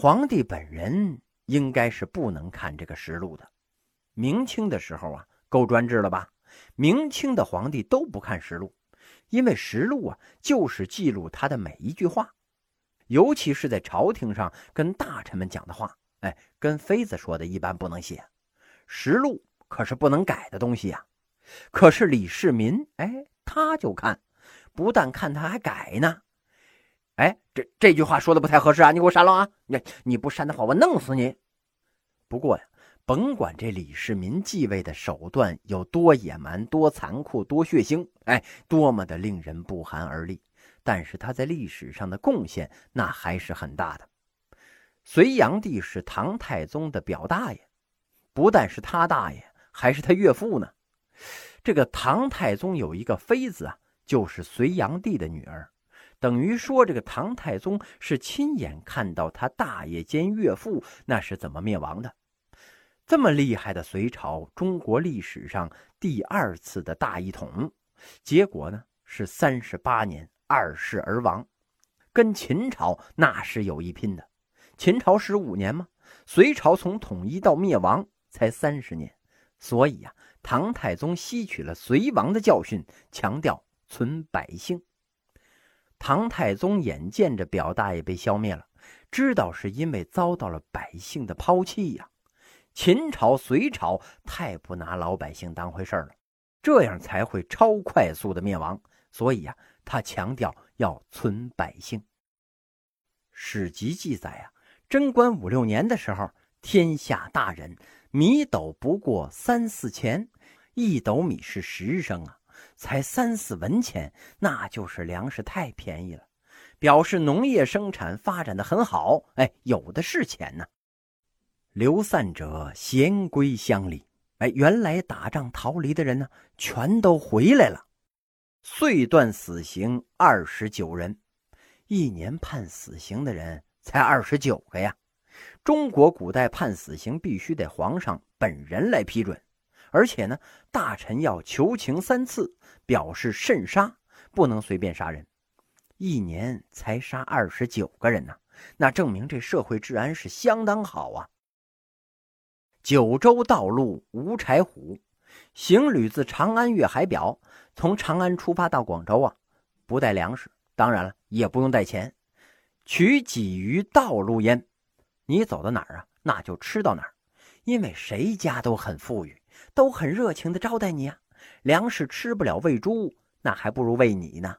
皇帝本人应该是不能看这个实录的。明清的时候啊，够专制了吧？明清的皇帝都不看实录，因为实录啊就是记录他的每一句话，尤其是在朝廷上跟大臣们讲的话。哎，跟妃子说的一般不能写，实录可是不能改的东西呀。可是李世民，哎，他就看，不但看，他还改呢。哎，这这句话说的不太合适啊，你给我删了啊！你你不删的话，我弄死你。不过呀，甭管这李世民继位的手段有多野蛮、多残酷、多血腥，哎，多么的令人不寒而栗，但是他在历史上的贡献那还是很大的。隋炀帝是唐太宗的表大爷，不但是他大爷，还是他岳父呢。这个唐太宗有一个妃子啊，就是隋炀帝的女儿，等于说这个唐太宗是亲眼看到他大爷兼岳父那是怎么灭亡的。这么厉害的隋朝，中国历史上第二次的大一统，结果呢是三十八年二世而亡，跟秦朝那是有一拼的。秦朝十五年吗？隋朝从统一到灭亡才三十年，所以呀，唐太宗吸取了隋王的教训，强调存百姓。唐太宗眼见着表大爷被消灭了，知道是因为遭到了百姓的抛弃呀。秦朝、隋朝太不拿老百姓当回事儿了，这样才会超快速的灭亡。所以呀，他强调要存百姓。史籍记载啊。贞观五六年的时候，天下大人米斗不过三四钱，一斗米是十升啊，才三四文钱，那就是粮食太便宜了，表示农业生产发展的很好。哎，有的是钱呢。流散者咸归乡里，哎，原来打仗逃离的人呢，全都回来了。遂断死刑二十九人，一年判死刑的人。才二十九个呀！中国古代判死刑必须得皇上本人来批准，而且呢，大臣要求情三次，表示慎杀，不能随便杀人。一年才杀二十九个人呢，那证明这社会治安是相当好啊。九州道路无柴虎，行旅自长安越海表，从长安出发到广州啊，不带粮食，当然了，也不用带钱。取给于道路焉，你走到哪儿啊，那就吃到哪儿，因为谁家都很富裕，都很热情的招待你啊。粮食吃不了喂猪，那还不如喂你呢。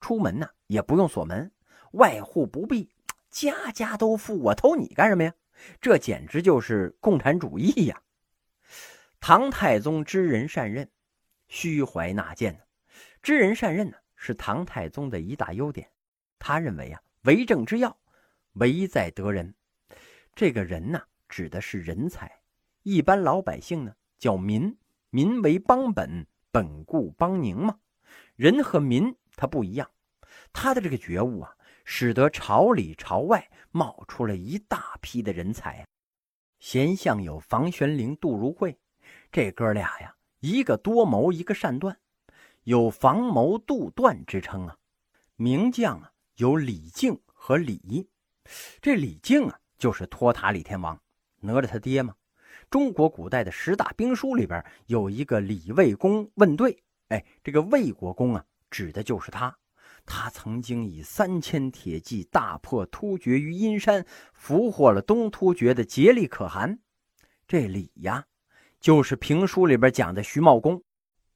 出门呢也不用锁门，外户不闭，家家都富，我偷你干什么呀？这简直就是共产主义呀！唐太宗知人善任，虚怀纳谏呢。知人善任呢是唐太宗的一大优点，他认为啊。为政之要，唯在得人。这个人呢，指的是人才。一般老百姓呢，叫民。民为邦本，本固邦宁嘛。人和民他不一样。他的这个觉悟啊，使得朝里朝外冒出了一大批的人才。贤相有房玄龄、杜如晦，这哥俩呀，一个多谋，一个善断，有房谋杜断之称啊。名将啊。有李靖和李，这李靖啊，就是托塔李天王，哪吒他爹嘛。中国古代的十大兵书里边有一个李卫公问对，哎，这个魏国公啊，指的就是他。他曾经以三千铁骑大破突厥于阴山，俘获了东突厥的颉利可汗。这李呀，就是评书里边讲的徐茂公，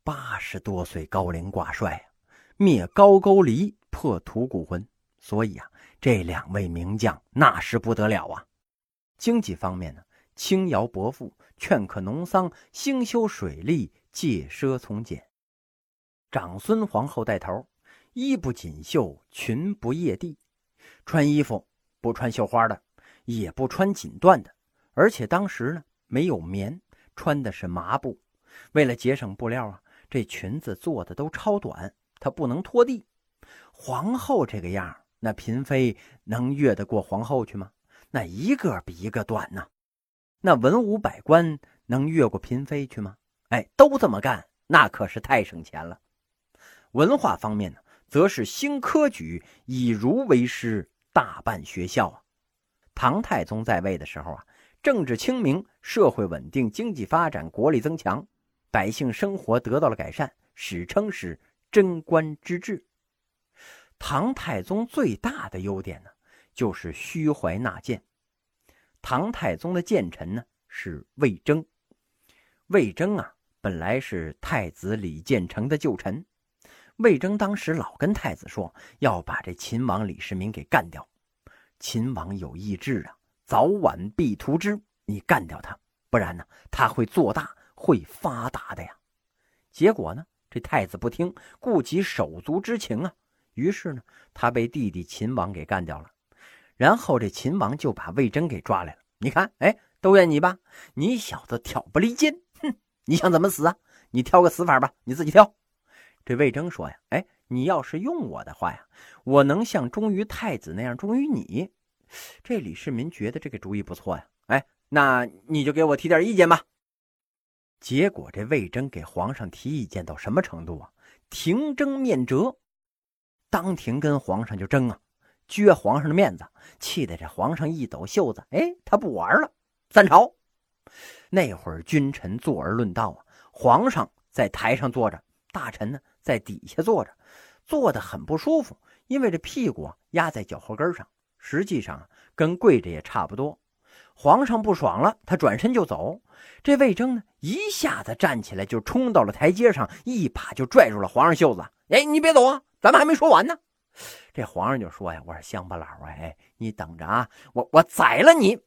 八十多岁高龄挂帅灭高句丽。破吐谷浑，所以啊，这两位名将那是不得了啊。经济方面呢，轻徭薄赋，劝可农桑，兴修水利，戒奢从简。长孙皇后带头，衣不锦绣，裙不曳地，穿衣服不穿绣花的，也不穿锦缎的，而且当时呢没有棉，穿的是麻布。为了节省布料啊，这裙子做的都超短，它不能拖地。皇后这个样，那嫔妃能越得过皇后去吗？那一个比一个短呢。那文武百官能越过嫔妃去吗？哎，都这么干，那可是太省钱了。文化方面呢，则是兴科举，以儒为师，大办学校啊。唐太宗在位的时候啊，政治清明，社会稳定，经济发展，国力增强，百姓生活得到了改善，史称是贞观之治。唐太宗最大的优点呢，就是虚怀纳谏。唐太宗的谏臣呢是魏征，魏征啊，本来是太子李建成的旧臣。魏征当时老跟太子说要把这秦王李世民给干掉。秦王有意志啊，早晚必图之。你干掉他，不然呢，他会做大，会发达的呀。结果呢，这太子不听，顾及手足之情啊，于是呢，他被弟弟秦王给干掉了。然后这秦王就把魏征给抓来了。你看，哎，都怨你吧，你小子挑拨离间，哼！你想怎么死啊？你挑个死法吧，你自己挑。这魏征说呀，哎。你要是用我的话呀，我能像忠于太子那样忠于你。这李世民觉得这个主意不错呀，哎，那你就给我提点意见吧。结果这魏征给皇上提意见到什么程度啊？停征面折，当庭跟皇上就争啊，撅皇上的面子，气得这皇上一抖袖子，哎，他不玩了，散朝。那会儿君臣坐而论道啊，皇上在台上坐着，大臣呢在底下坐着。坐得很不舒服，因为这屁股啊压在脚后跟上，实际上跟跪着也差不多。皇上不爽了，他转身就走。这魏征呢，一下子站起来就冲到了台阶上，一把就拽住了皇上袖子。哎，你别走啊，咱们还没说完呢。这皇上就说呀：“我说乡巴佬哎，你等着啊，我我宰了你，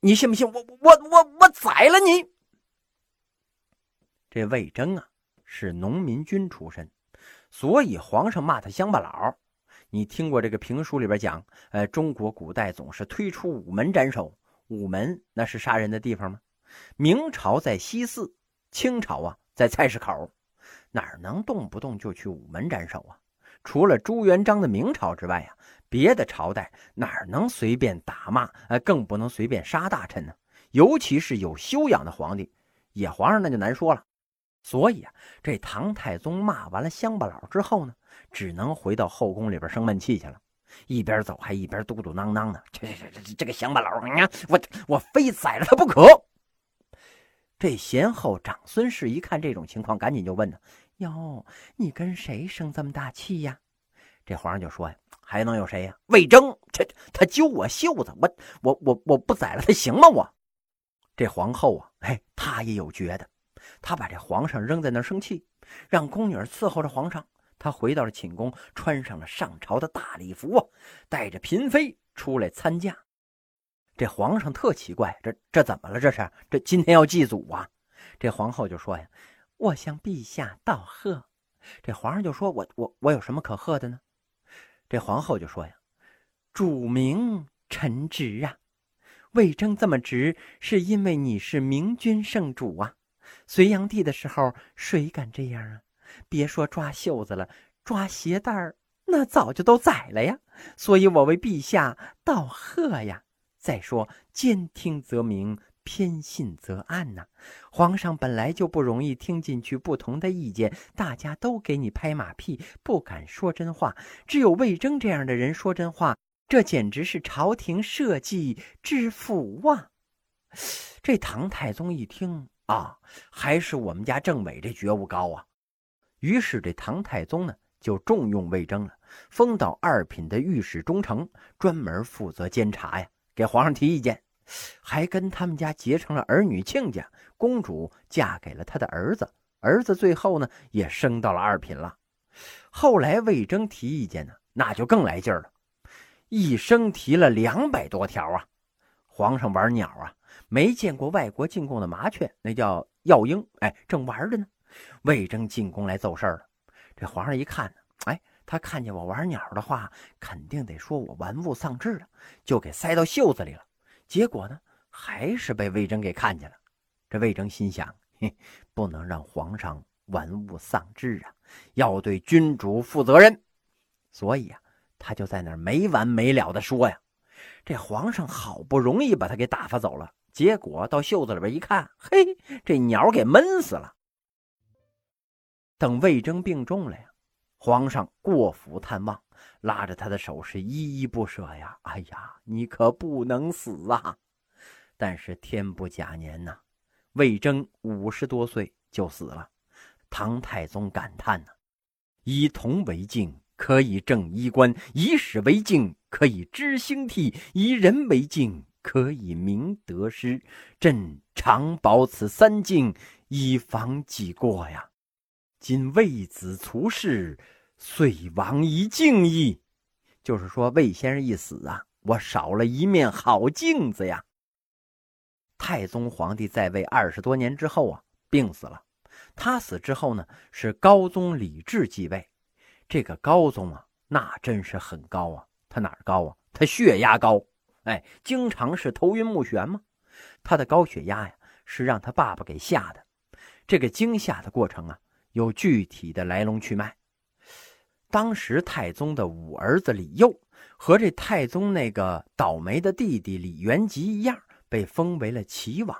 你信不信？我我我我宰了你。”这魏征啊，是农民军出身。所以皇上骂他乡巴佬。你听过这个评书里边讲，呃，中国古代总是推出午门斩首，午门那是杀人的地方吗？明朝在西四，清朝啊在菜市口，哪能动不动就去午门斩首啊？除了朱元璋的明朝之外啊，别的朝代哪能随便打骂？呃，更不能随便杀大臣呢。尤其是有修养的皇帝，野皇上那就难说了。所以啊，这唐太宗骂完了乡巴佬之后呢，只能回到后宫里边生闷气去了。一边走还一边嘟嘟囔囔的：“这这这这个乡巴佬，你看我我非宰了他不可。”这贤后长孙氏一看这种情况，赶紧就问呢：“哟，你跟谁生这么大气呀？”这皇上就说呀：“还能有谁呀？魏征，这他揪我袖子，我我我我不宰了他行吗？我。”这皇后啊，哎，她也有觉得。他把这皇上扔在那儿生气，让宫女伺候着皇上。他回到了寝宫，穿上了上朝的大礼服啊，带着嫔妃出来参加。这皇上特奇怪，这这怎么了？这是这今天要祭祖啊？这皇后就说呀：“我向陛下道贺。”这皇上就说：“我我我有什么可贺的呢？”这皇后就说呀：“主明臣直啊，魏征这么直，是因为你是明君圣主啊。”隋炀帝的时候，谁敢这样啊？别说抓袖子了，抓鞋带儿，那早就都宰了呀。所以我为陛下道贺呀。再说，兼听则明，偏信则暗呐。皇上本来就不容易听进去不同的意见，大家都给你拍马屁，不敢说真话。只有魏征这样的人说真话，这简直是朝廷社稷之福啊！这唐太宗一听。啊，还是我们家政委这觉悟高啊！于是这唐太宗呢就重用魏征了，封到二品的御史中丞，专门负责监察呀，给皇上提意见，还跟他们家结成了儿女亲家。公主嫁给了他的儿子，儿子最后呢也升到了二品了。后来魏征提意见呢，那就更来劲儿了，一生提了两百多条啊！皇上玩鸟啊！没见过外国进贡的麻雀，那叫药鹰。哎，正玩着呢，魏征进宫来奏事儿了。这皇上一看呢，哎，他看见我玩鸟的话，肯定得说我玩物丧志了，就给塞到袖子里了。结果呢，还是被魏征给看见了。这魏征心想：嘿，不能让皇上玩物丧志啊，要对君主负责任。所以啊，他就在那儿没完没了的说呀。这皇上好不容易把他给打发走了。结果到袖子里边一看，嘿，这鸟给闷死了。等魏征病重了呀，皇上过府探望，拉着他的手是依依不舍呀。哎呀，你可不能死啊！但是天不假年呐，魏征五十多岁就死了。唐太宗感叹呐：“以铜为镜，可以正衣冠；以史为镜，可以知兴替；以人为镜，可以明得失。朕常保此三镜，以防己过呀。今魏子卒世，遂亡一镜矣。就是说，魏先生一死啊，我少了一面好镜子呀。”太宗皇帝在位二十多年之后啊，病死了。他死之后呢，是高宗李治继位。这个高宗啊，那真是很高啊。他哪儿高啊？他血压高，哎，经常是头晕目眩嘛。他的高血压呀，是让他爸爸给吓的。这个惊吓的过程啊，有具体的来龙去脉。当时太宗的五儿子李佑和这太宗那个倒霉的弟弟李元吉一样。被封为了齐王，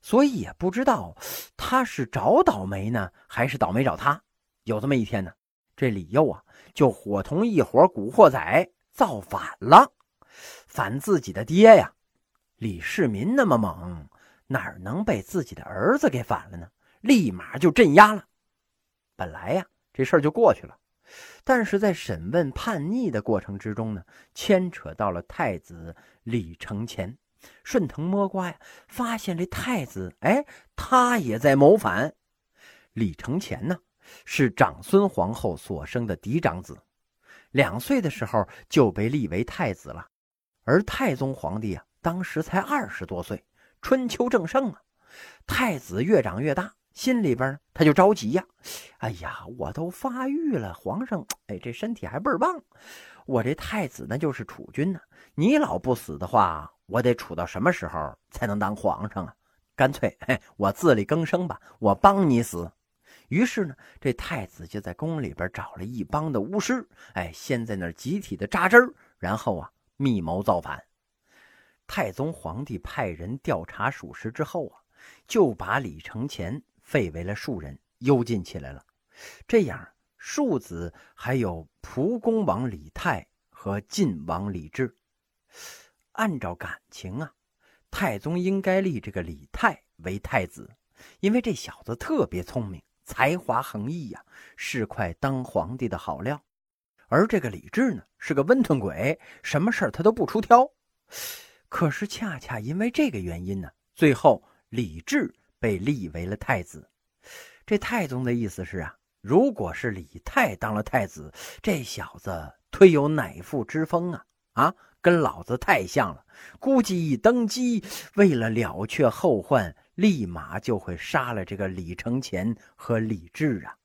所以也不知道他是找倒霉呢，还是倒霉找他。有这么一天呢，这李佑啊就伙同一伙古惑仔造反了，反自己的爹呀。李世民那么猛，哪能被自己的儿子给反了呢？立马就镇压了。本来呀，这事儿就过去了，但是在审问叛逆的过程之中呢，牵扯到了太子李承乾。顺藤摸瓜呀，发现这太子，哎，他也在谋反。李承乾呢，是长孙皇后所生的嫡长子，两岁的时候就被立为太子了。而太宗皇帝啊，当时才二十多岁，春秋正盛啊。太子越长越大，心里边他就着急呀。哎呀，我都发育了，皇上，哎，这身体还倍儿棒。我这太子呢，就是储君呢。你老不死的话。我得处到什么时候才能当皇上啊？干脆，嘿，我自力更生吧，我帮你死。于是呢，这太子就在宫里边找了一帮的巫师，哎，先在那儿集体的扎针，然后啊，密谋造反。太宗皇帝派人调查属实之后啊，就把李承乾废为了庶人，幽禁起来了。这样，庶子还有蒲公王李泰和晋王李治。按照感情啊，太宗应该立这个李泰为太子，因为这小子特别聪明，才华横溢呀，是块当皇帝的好料。而这个李治呢，是个温吞鬼，什么事他都不出挑。可是恰恰因为这个原因呢，最后李治被立为了太子。这太宗的意思是啊，如果是李泰当了太子，这小子忒有乃父之风啊啊！跟老子太像了，估计一登基，为了了却后患，立马就会杀了这个李承乾和李治啊！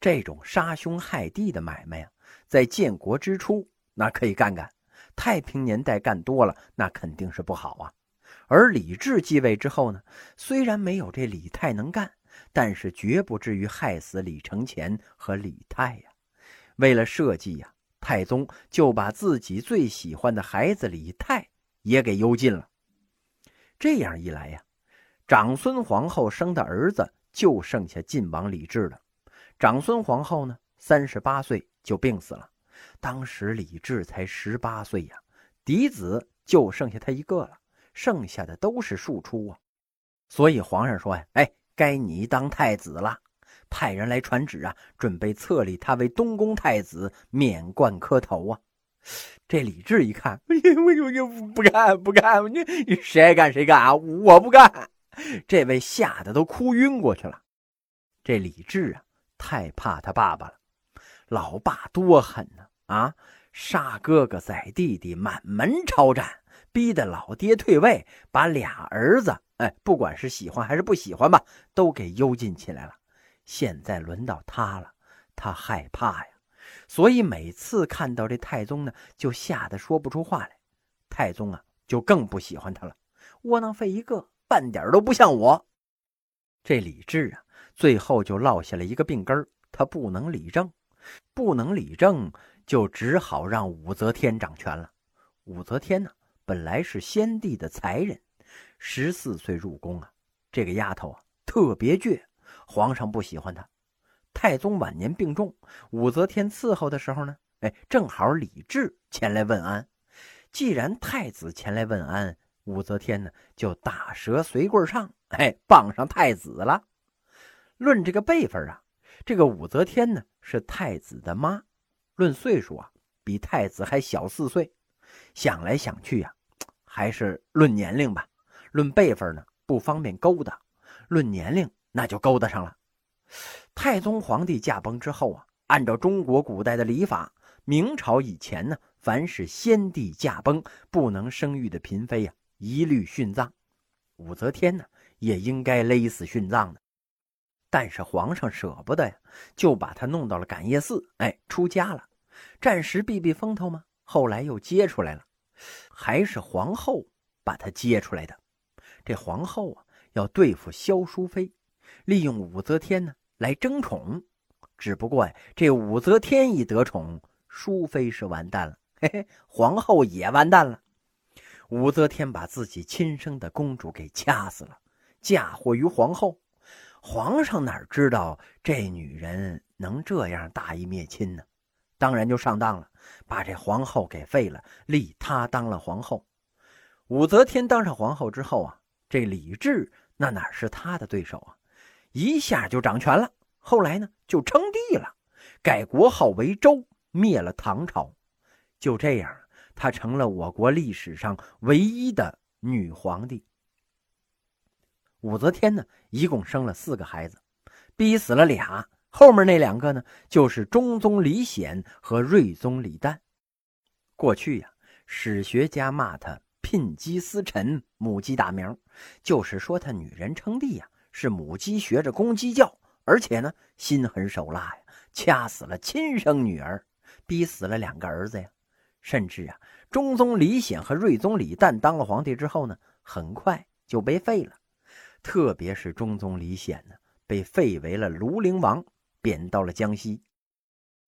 这种杀兄害弟的买卖啊，在建国之初那可以干干，太平年代干多了那肯定是不好啊。而李治继位之后呢，虽然没有这李泰能干，但是绝不至于害死李承乾和李泰呀。为了社稷呀。太宗就把自己最喜欢的孩子李泰也给幽禁了。这样一来呀，长孙皇后生的儿子就剩下晋王李治了。长孙皇后呢，三十八岁就病死了。当时李治才十八岁呀，嫡子就剩下他一个了，剩下的都是庶出啊。所以皇上说呀：“哎，该你当太子了。”派人来传旨啊，准备册立他为东宫太子，免冠磕头啊。这李治一看，我我我不干不干，你你谁爱干谁干啊，我不干。这位吓得都哭晕过去了。这李治啊，太怕他爸爸了。老爸多狠呢啊，杀哥哥宰弟弟，满门抄斩，逼得老爹退位，把俩儿子，哎，不管是喜欢还是不喜欢吧，都给幽禁起来了。现在轮到他了，他害怕呀，所以每次看到这太宗呢，就吓得说不出话来。太宗啊，就更不喜欢他了，窝囊废一个，半点都不像我。这李治啊，最后就落下了一个病根他不能理政，不能理政，就只好让武则天掌权了。武则天呢，本来是先帝的才人，十四岁入宫啊，这个丫头啊，特别倔。皇上不喜欢她，太宗晚年病重，武则天伺候的时候呢，哎，正好李治前来问安。既然太子前来问安，武则天呢就打蛇随棍上，哎，傍上太子了。论这个辈分啊，这个武则天呢是太子的妈，论岁数啊比太子还小四岁。想来想去呀，还是论年龄吧。论辈分呢不方便勾搭，论年龄那就勾搭上了。太宗皇帝驾崩之后啊，按照中国古代的礼法，明朝以前呢，凡是先帝驾崩不能生育的嫔妃呀，一律殉葬。武则天呢，也应该勒死殉葬的。但是皇上舍不得呀，就把她弄到了感业寺，哎，出家了，暂时避避风头嘛。后来又接出来了，还是皇后把她接出来的。这皇后啊，要对付萧淑妃，利用武则天呢。来争宠，只不过呀，这武则天一得宠，淑妃是完蛋了，嘿嘿，皇后也完蛋了。武则天把自己亲生的公主给掐死了，嫁祸于皇后。皇上哪知道这女人能这样大义灭亲呢？当然就上当了，把这皇后给废了，立她当了皇后。武则天当上皇后之后啊，这李治那哪是她的对手啊？一下就掌权了，后来呢就称帝了，改国号为周，灭了唐朝。就这样，她成了我国历史上唯一的女皇帝。武则天呢，一共生了四个孩子，逼死了俩，后面那两个呢，就是中宗李显和睿宗李旦。过去呀，史学家骂他聘鸡司臣，母鸡打鸣，就是说他女人称帝呀。是母鸡学着公鸡叫，而且呢心狠手辣呀，掐死了亲生女儿，逼死了两个儿子呀。甚至啊，中宗李显和睿宗李旦当了皇帝之后呢，很快就被废了。特别是中宗李显呢，被废为了庐陵王，贬到了江西。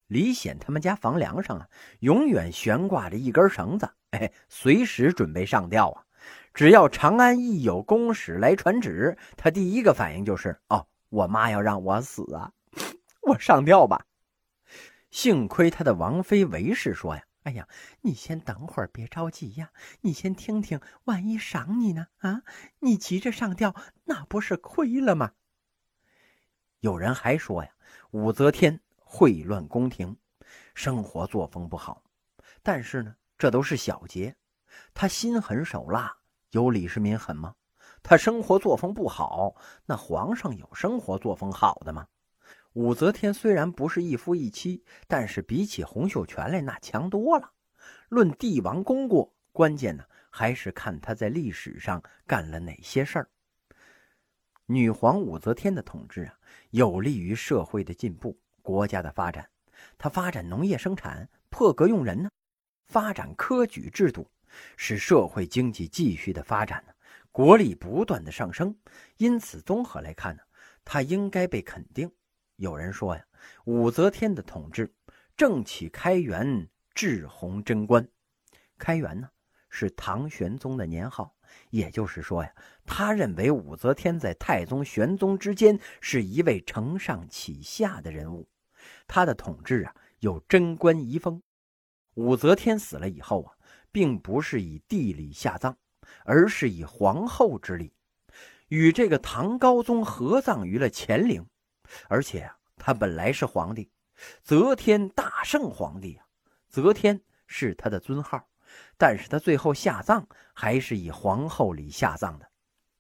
李显他们家房梁上啊，永远悬挂着一根绳子，哎，随时准备上吊啊。只要长安一有公使来传旨，他第一个反应就是：“哦，我妈要让我死啊，我上吊吧。”幸亏他的王妃韦氏说呀：“哎呀，你先等会儿，别着急呀，你先听听，万一赏你呢？啊，你急着上吊，那不是亏了吗？”有人还说呀，武则天秽乱宫廷，生活作风不好，但是呢，这都是小节，她心狠手辣。有李世民狠吗？他生活作风不好，那皇上有生活作风好的吗？武则天虽然不是一夫一妻，但是比起洪秀全来，那强多了。论帝王功过，关键呢还是看他在历史上干了哪些事儿。女皇武则天的统治啊，有利于社会的进步、国家的发展。她发展农业生产，破格用人呢，发展科举制度。使社会经济继续的发展呢，国力不断的上升，因此综合来看呢，他应该被肯定。有人说呀，武则天的统治正起开元，至弘贞观。开元呢是唐玄宗的年号，也就是说呀，他认为武则天在太宗、玄宗之间是一位承上启下的人物，他的统治啊有贞观遗风。武则天死了以后啊。并不是以地礼下葬，而是以皇后之礼，与这个唐高宗合葬于了乾陵。而且啊，他本来是皇帝，则天大圣皇帝啊，则天是他的尊号。但是他最后下葬还是以皇后礼下葬的。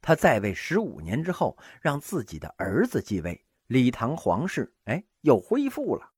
他在位十五年之后，让自己的儿子继位，李唐皇室哎又恢复了。